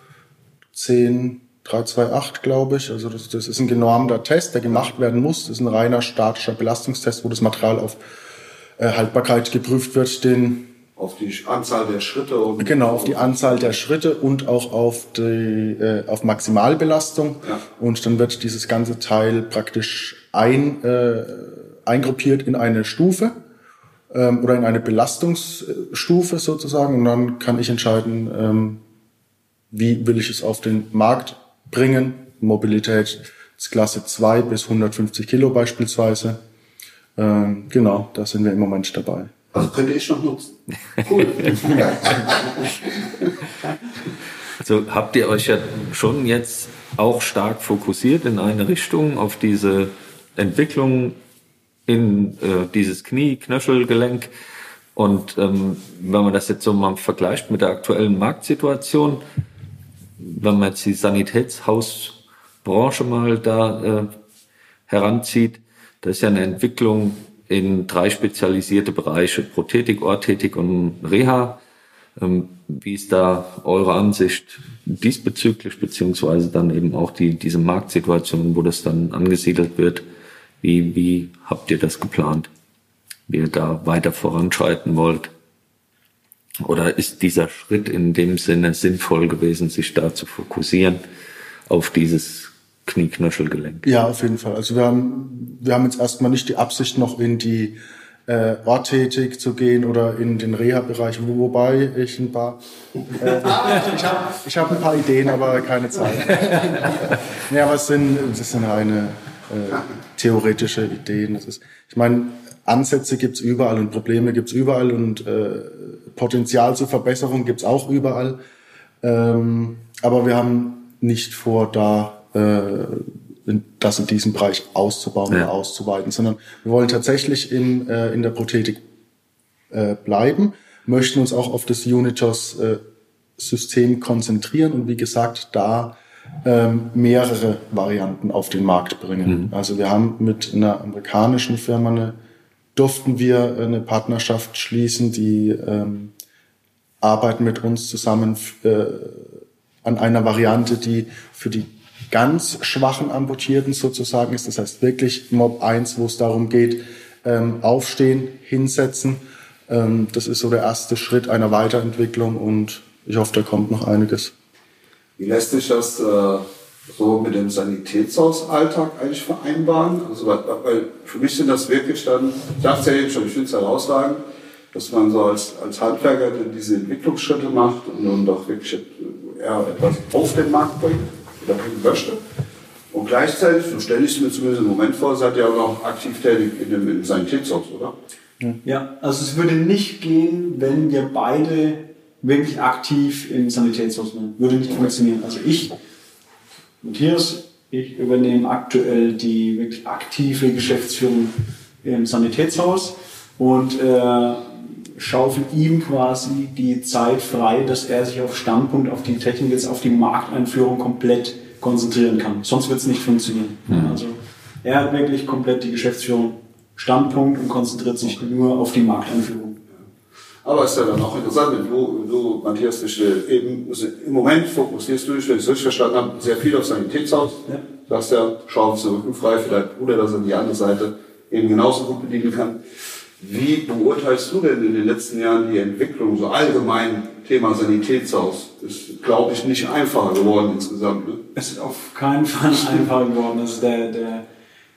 10328, glaube ich. Also das, das ist ein genormter Test, der gemacht werden muss. Das ist ein reiner statischer Belastungstest, wo das Material auf äh, Haltbarkeit geprüft wird, den auf die Anzahl der Schritte und genau auf die Anzahl der Schritte und auch auf die äh, auf Maximalbelastung. Ja. und dann wird dieses ganze Teil praktisch ein äh, eingruppiert in eine Stufe ähm, oder in eine Belastungsstufe sozusagen. Und dann kann ich entscheiden ähm, wie will ich es auf den Markt bringen. Mobilität Klasse 2 bis 150 Kilo beispielsweise ähm, genau, da sind wir im Moment dabei. Also könnte ich noch nutzen. Cool. also habt ihr euch ja schon jetzt auch stark fokussiert in eine Richtung auf diese Entwicklung in äh, dieses Knie, Knöchelgelenk. Und ähm, wenn man das jetzt so mal vergleicht mit der aktuellen Marktsituation, wenn man jetzt die Sanitätshausbranche mal da äh, heranzieht, das ist ja eine Entwicklung in drei spezialisierte Bereiche, Prothetik, Orthetik und Reha. Ähm, wie ist da eure Ansicht diesbezüglich, beziehungsweise dann eben auch die, diese Marktsituation, wo das dann angesiedelt wird? Wie, wie habt ihr das geplant? Wie ihr da weiter voranschreiten wollt? Oder ist dieser Schritt in dem Sinne sinnvoll gewesen, sich da zu fokussieren auf dieses Knieknöchelgelenk. Ja, auf jeden Fall. Also wir haben, wir haben jetzt erstmal nicht die Absicht, noch in die äh, Orthetik zu gehen oder in den Reha-Bereich, wobei ich ein paar, äh, ich habe ich hab ein paar Ideen, aber keine Zeit. nee, aber es sind, das sind reine äh, theoretische Ideen. Das ist, ich meine, Ansätze gibt's überall und Probleme gibt's überall und äh, Potenzial zur Verbesserung gibt's auch überall. Ähm, aber wir haben nicht vor, da das in diesem Bereich auszubauen ja. oder auszuweiten, sondern wir wollen tatsächlich in, äh, in der Prothetik äh, bleiben, möchten uns auch auf das Unitos äh, System konzentrieren und wie gesagt, da ähm, mehrere Varianten auf den Markt bringen. Mhm. Also wir haben mit einer amerikanischen Firma eine, durften wir eine Partnerschaft schließen, die ähm, arbeiten mit uns zusammen äh, an einer Variante, die für die ganz schwachen Amputierten sozusagen ist. Das heißt wirklich Mob 1, wo es darum geht, ähm, aufstehen, hinsetzen. Ähm, das ist so der erste Schritt einer Weiterentwicklung und ich hoffe, da kommt noch einiges. Wie lässt sich das äh, so mit dem Sanitätshausalltag eigentlich vereinbaren? Also, weil, für mich sind das wirklich dann, ich dachte ja eben schon, ich finde es herausragend, dass man so als, als Handwerker diese Entwicklungsschritte macht und nun doch wirklich eher etwas auf den Markt bringt oder bringen möchte. Und gleichzeitig, so stelle ich es mir zumindest im Moment vor, seid ihr auch noch aktiv tätig in dem, im Sanitätshaus, oder? Ja, also es würde nicht gehen, wenn wir beide wirklich aktiv im Sanitätshaus sind. Würde nicht funktionieren. Also ich, Matthias, ich übernehme aktuell die wirklich aktive Geschäftsführung im Sanitätshaus und äh, schaufel ihm quasi die Zeit frei, dass er sich auf Standpunkt, auf die Technik, jetzt auf die Markteinführung komplett konzentrieren kann. Sonst wird es nicht funktionieren. Mhm. Also er hat wirklich komplett die Geschäftsführung Standpunkt und konzentriert sich nur auf die Markteinführung. Aber es ist ja dann auch interessant, wenn du, du Matthias, dich äh, eben also im Moment fokussierst du dich, wenn ich es richtig verstanden habe, sehr viel auf Sanitätshaus. Ja. Du sagst ja, auf Rücken frei, vielleicht Bruder, dass er die andere Seite eben genauso gut bedienen kann. Wie beurteilst du denn in den letzten Jahren die Entwicklung, so allgemein Thema Sanitätshaus? Ist, glaube ich, nicht einfacher geworden insgesamt. Ne? Es ist auf keinen Fall einfacher geworden. Also der, der,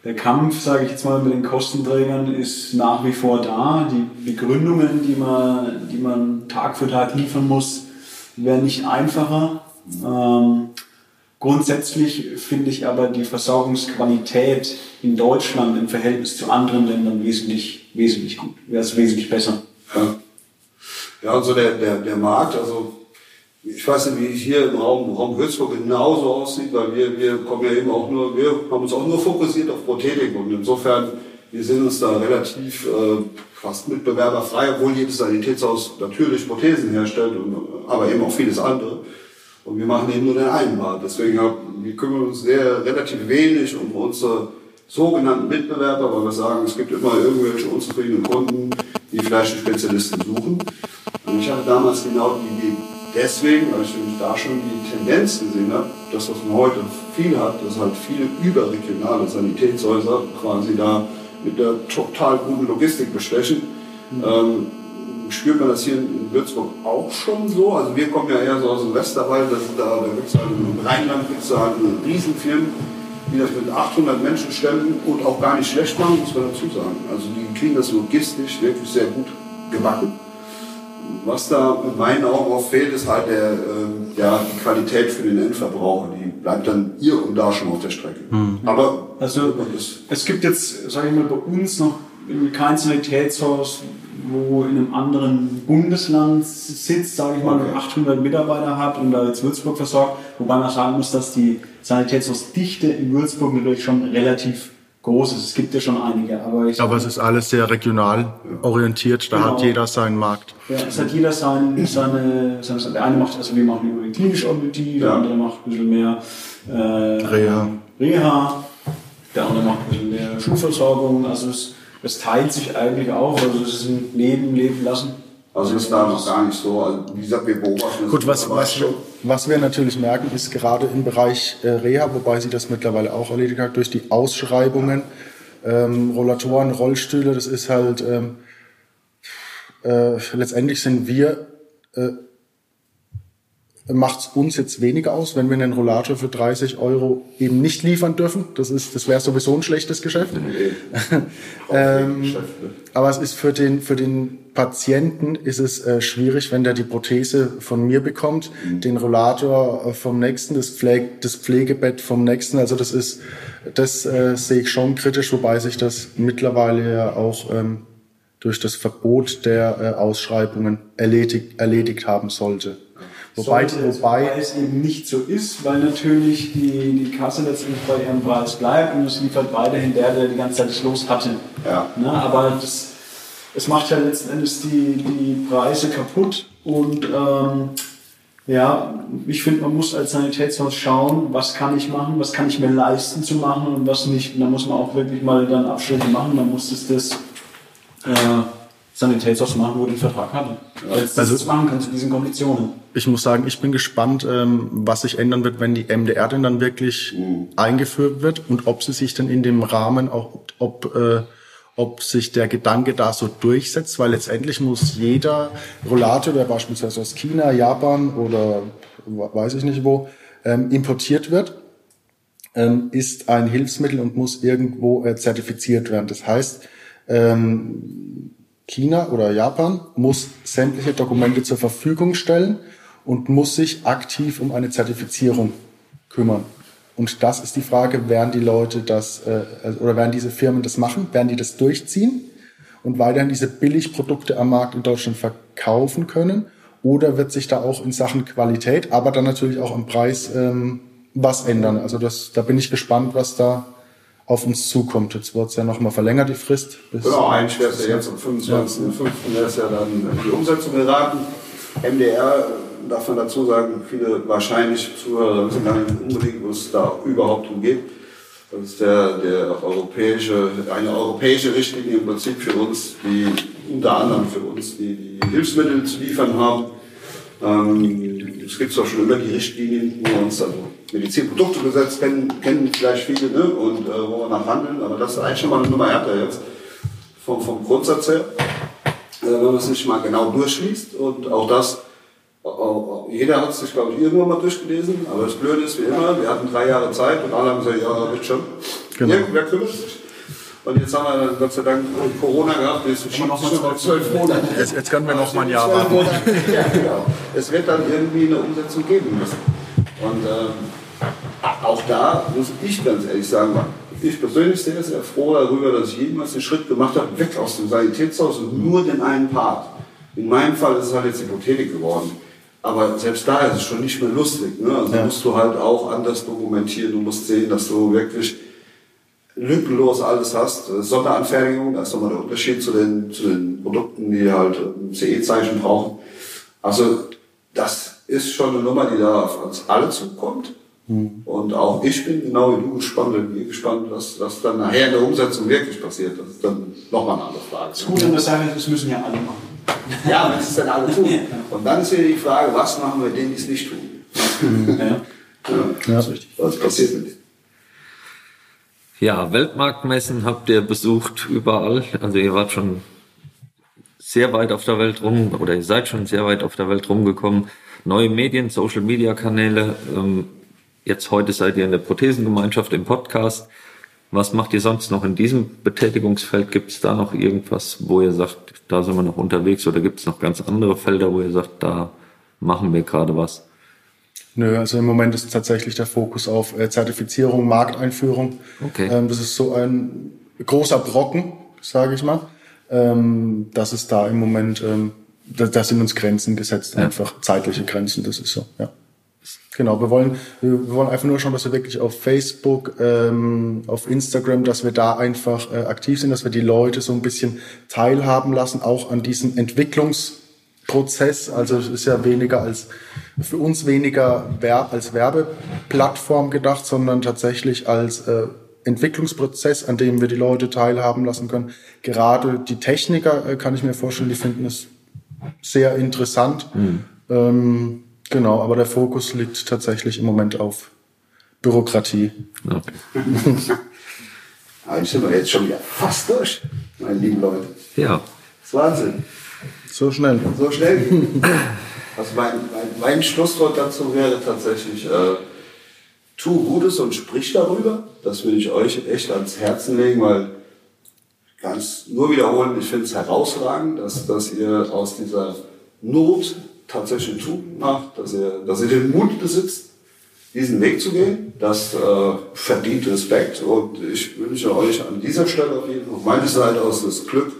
der Kampf, sage ich jetzt mal, mit den Kostenträgern ist nach wie vor da. Die Begründungen, die man, die man Tag für Tag liefern muss, werden nicht einfacher. Ähm, grundsätzlich finde ich aber die Versorgungsqualität in Deutschland im Verhältnis zu anderen Ländern wesentlich, wesentlich gut. Wäre es wesentlich besser. Ja, ja und so der, der, der Markt, also ich weiß nicht, wie hier im Raum, Raum Würzburg genauso aussieht, weil wir, wir kommen ja eben auch nur, wir haben uns auch nur fokussiert auf Prothetik und insofern, wir sind uns da relativ äh, fast mitbewerberfrei, obwohl jedes Sanitätshaus natürlich Prothesen herstellt, und, aber eben auch vieles andere. Und wir machen eben nur den einen Part. Deswegen haben, wir kümmern uns sehr relativ wenig um unsere sogenannten Mitbewerber, weil wir sagen, es gibt immer irgendwelche unzufriedenen Kunden, die vielleicht einen Spezialisten suchen. Und ich hatte damals genau die Idee, deswegen, weil ich nämlich da schon die Tendenz gesehen habe, das, was man heute viel hat, dass halt viele überregionale Sanitätshäuser quasi da mit der total guten Logistik bestechen. Mhm. Ähm, spürt man das hier in Würzburg auch schon so? Also wir kommen ja eher so aus dem Westerwald, das da, da gibt es halt im Rheinland gibt es halt Riesenfirmen, die das mit 800 Menschen stemmen und auch gar nicht schlecht machen, muss man dazu sagen. Also die kriegen das logistisch wirklich sehr gut gebacken. Was da in meinen Augen auch fehlt, ist halt der, äh, ja, die Qualität für den Endverbraucher. Die bleibt dann hier und da schon auf der Strecke. Mhm. Aber also es gibt jetzt, sage ich mal, bei uns noch kein Sanitätshaus, wo in einem anderen Bundesland sitzt, sage ich mal, okay. 800 Mitarbeiter hat und da jetzt Würzburg versorgt. Wobei man sagen muss, dass die Sanitätshausdichte in Würzburg natürlich schon relativ groß ist. Es gibt ja schon einige, aber ich Aber es ist alles sehr regional orientiert, da genau. hat jeder seinen Markt. Ja, es hat jeder sein, seine, seine, der eine macht, also wir machen über klinische Orthopädie, der andere macht ein bisschen mehr äh, Reha. Reha, der andere macht ein bisschen mehr Schulversorgung, also es, es teilt sich eigentlich auch, also es ist ein Leben, Leben lassen. Also ist da noch gar nicht so. Also wie gesagt, wir beobachten das. Gut, was, was, was wir natürlich merken, ist gerade im Bereich äh, Reha, wobei sie das mittlerweile auch erledigt hat, durch die Ausschreibungen, ähm, Rollatoren, Rollstühle, das ist halt, ähm, äh, letztendlich sind wir äh, macht es uns jetzt weniger aus, wenn wir einen Rollator für 30 Euro eben nicht liefern dürfen. Das ist, das wäre sowieso ein schlechtes Geschäft. ähm, aber es ist für den, für den Patienten ist es äh, schwierig, wenn der die Prothese von mir bekommt, mhm. den Rollator äh, vom nächsten, das, Pfleg, das Pflegebett vom nächsten. Also das ist, das äh, sehe ich schon kritisch, wobei sich das mittlerweile ja auch ähm, durch das Verbot der äh, Ausschreibungen erledigt, erledigt haben sollte. Wobei, wobei es eben nicht so ist, weil natürlich die, die Kasse letztendlich bei ihrem Preis bleibt und es liefert weiterhin der, der die ganze Zeit das Los hatte. Ja. Ne? Aber das, es macht ja letzten Endes die, die Preise kaputt und ähm, ja, ich finde, man muss als Sanitätshaus schauen, was kann ich machen, was kann ich mir leisten zu machen und was nicht. Und da muss man auch wirklich mal dann Abstriche machen. Man muss das, das äh, Sanitätshaus machen, wo den Vertrag hatte. Als also, das machen kann zu diesen Konditionen. Ich muss sagen, ich bin gespannt, ähm, was sich ändern wird, wenn die MDR denn dann wirklich mhm. eingeführt wird und ob sie sich dann in dem Rahmen auch, ob, äh, ob sich der Gedanke da so durchsetzt, weil letztendlich muss jeder Rollator, der beispielsweise aus China, Japan oder weiß ich nicht wo, ähm, importiert wird, ähm, ist ein Hilfsmittel und muss irgendwo äh, zertifiziert werden. Das heißt, ähm, China oder Japan muss sämtliche Dokumente zur Verfügung stellen und muss sich aktiv um eine Zertifizierung kümmern. Und das ist die Frage, werden die Leute das äh, oder werden diese Firmen das machen? Werden die das durchziehen und weiterhin diese Billigprodukte am Markt in Deutschland verkaufen können? Oder wird sich da auch in Sachen Qualität, aber dann natürlich auch am Preis ähm, was ändern? Also das, da bin ich gespannt, was da auf uns zukommt. Jetzt wird es ja nochmal verlängert, die Frist. genau, eigentlich wäre es ja jetzt am 25.05. Ja. es ja dann die Umsetzung geraten. MDR, darf man dazu sagen, viele wahrscheinlich Zuhörer wissen gar nicht unbedingt, wo es da überhaupt umgeht. Das ist der, der europäische, eine europäische Richtlinie im Prinzip für uns, die unter anderem für uns die, die Hilfsmittel zu liefern haben. Ähm, es gibt zwar schon immer die Richtlinien, wir uns also Medizinproduktegesetz kennen, kennen vielleicht viele, ne? und äh, wo wir nach handeln, aber das ist eigentlich schon mal eine Nummer härter jetzt, vom, vom Grundsatz her, äh, wenn man es nicht mal genau durchliest und auch das, auch, jeder hat es sich, glaube ich, irgendwann mal durchgelesen, aber das Blöde ist wie immer, wir hatten drei Jahre Zeit und alle haben gesagt, ja, wird schon. Genau. Irgendwer kümmert sich. Und jetzt haben wir Gott sei Dank Corona gehabt, wir sind schon noch mal zwölf Monate. Jetzt, jetzt können wir noch mal ein Jahr warten. Ja, genau. Es wird dann irgendwie eine Umsetzung geben müssen. Und ähm, auch da muss ich ganz ehrlich sagen, ich persönlich sehr, sehr froh darüber, dass ich jemals den Schritt gemacht habe, weg aus dem Sanitätshaus und nur den einen Part. In meinem Fall ist es halt jetzt Hypothek geworden. Aber selbst da ist es schon nicht mehr lustig. Ne? Also ja. musst du halt auch anders dokumentieren. Du musst sehen, dass du wirklich lückenlos alles hast. Sonderanfertigung, da ist nochmal der Unterschied zu den, zu den Produkten, die halt CE-Zeichen brauchen. Also das ist schon eine Nummer, die da auf uns alle zukommt. Mhm. Und auch ich bin genau wie du gespannt, bin gespannt, was, was dann nachher in der Umsetzung wirklich passiert. Das ist dann nochmal eine andere Frage. Das Gute an der Sache ist, das müssen ja alle machen. Ja, wenn es dann alle tun. Und dann ist wieder die Frage, was machen wir denen, die es nicht tun? Ja. ja. ja. Was passiert mit denen? Ja, Weltmarktmessen habt ihr besucht überall. Also ihr wart schon sehr weit auf der Welt rum oder ihr seid schon sehr weit auf der Welt rumgekommen. Neue Medien, Social Media Kanäle. Ähm, Jetzt heute seid ihr in der Prothesengemeinschaft im Podcast. Was macht ihr sonst noch in diesem Betätigungsfeld? Gibt es da noch irgendwas, wo ihr sagt, da sind wir noch unterwegs oder gibt es noch ganz andere Felder, wo ihr sagt, da machen wir gerade was? Nö, also im Moment ist tatsächlich der Fokus auf äh, Zertifizierung, Markteinführung. Okay. Ähm, das ist so ein großer Brocken, sage ich mal. Ähm, das ist da im Moment, ähm, da, da sind uns Grenzen gesetzt, ja. einfach zeitliche Grenzen, das ist so, ja. Genau, wir wollen, wir wollen einfach nur schauen, dass wir wirklich auf Facebook, ähm, auf Instagram, dass wir da einfach äh, aktiv sind, dass wir die Leute so ein bisschen teilhaben lassen, auch an diesem Entwicklungsprozess. Also es ist ja weniger als für uns weniger Ver als Werbeplattform gedacht, sondern tatsächlich als äh, Entwicklungsprozess, an dem wir die Leute teilhaben lassen können. Gerade die Techniker äh, kann ich mir vorstellen, die finden es sehr interessant. Mhm. Ähm, Genau, aber der Fokus liegt tatsächlich im Moment auf Bürokratie. Okay. Eigentlich sind wir jetzt schon wieder fast durch, meine lieben Leute. Ja. Das ist Wahnsinn. So schnell. So schnell. Also mein, mein, mein Schlusswort dazu wäre tatsächlich, äh, tu Gutes und sprich darüber. Das will ich euch echt ans Herzen legen, weil ganz nur wiederholen, ich finde es herausragend, dass, dass ihr aus dieser Not tatsächlich Tugend macht, dass ihr, dass ihr den Mut besitzt, diesen Weg zu gehen. Das äh, verdient Respekt und ich wünsche euch an dieser Stelle auf jeden Fall, auf meiner Seite aus, das Glück,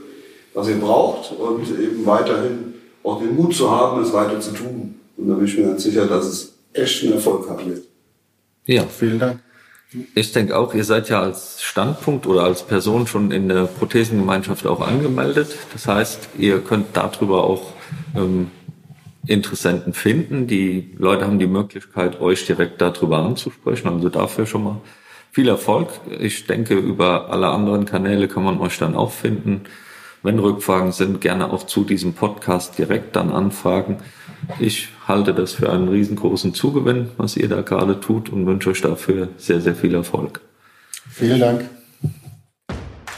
was ihr braucht und eben weiterhin auch den Mut zu haben, es weiter zu tun. Und da bin ich mir ganz sicher, dass es echt ein Erfolg haben wird. Ja, vielen Dank. Ich denke auch, ihr seid ja als Standpunkt oder als Person schon in der Prothesengemeinschaft auch angemeldet. Das heißt, ihr könnt darüber auch ähm, Interessenten finden. Die Leute haben die Möglichkeit, euch direkt darüber anzusprechen. Also dafür schon mal viel Erfolg. Ich denke, über alle anderen Kanäle kann man euch dann auch finden. Wenn Rückfragen sind, gerne auch zu diesem Podcast direkt dann anfragen. Ich halte das für einen riesengroßen Zugewinn, was ihr da gerade tut und wünsche euch dafür sehr, sehr viel Erfolg. Vielen Dank.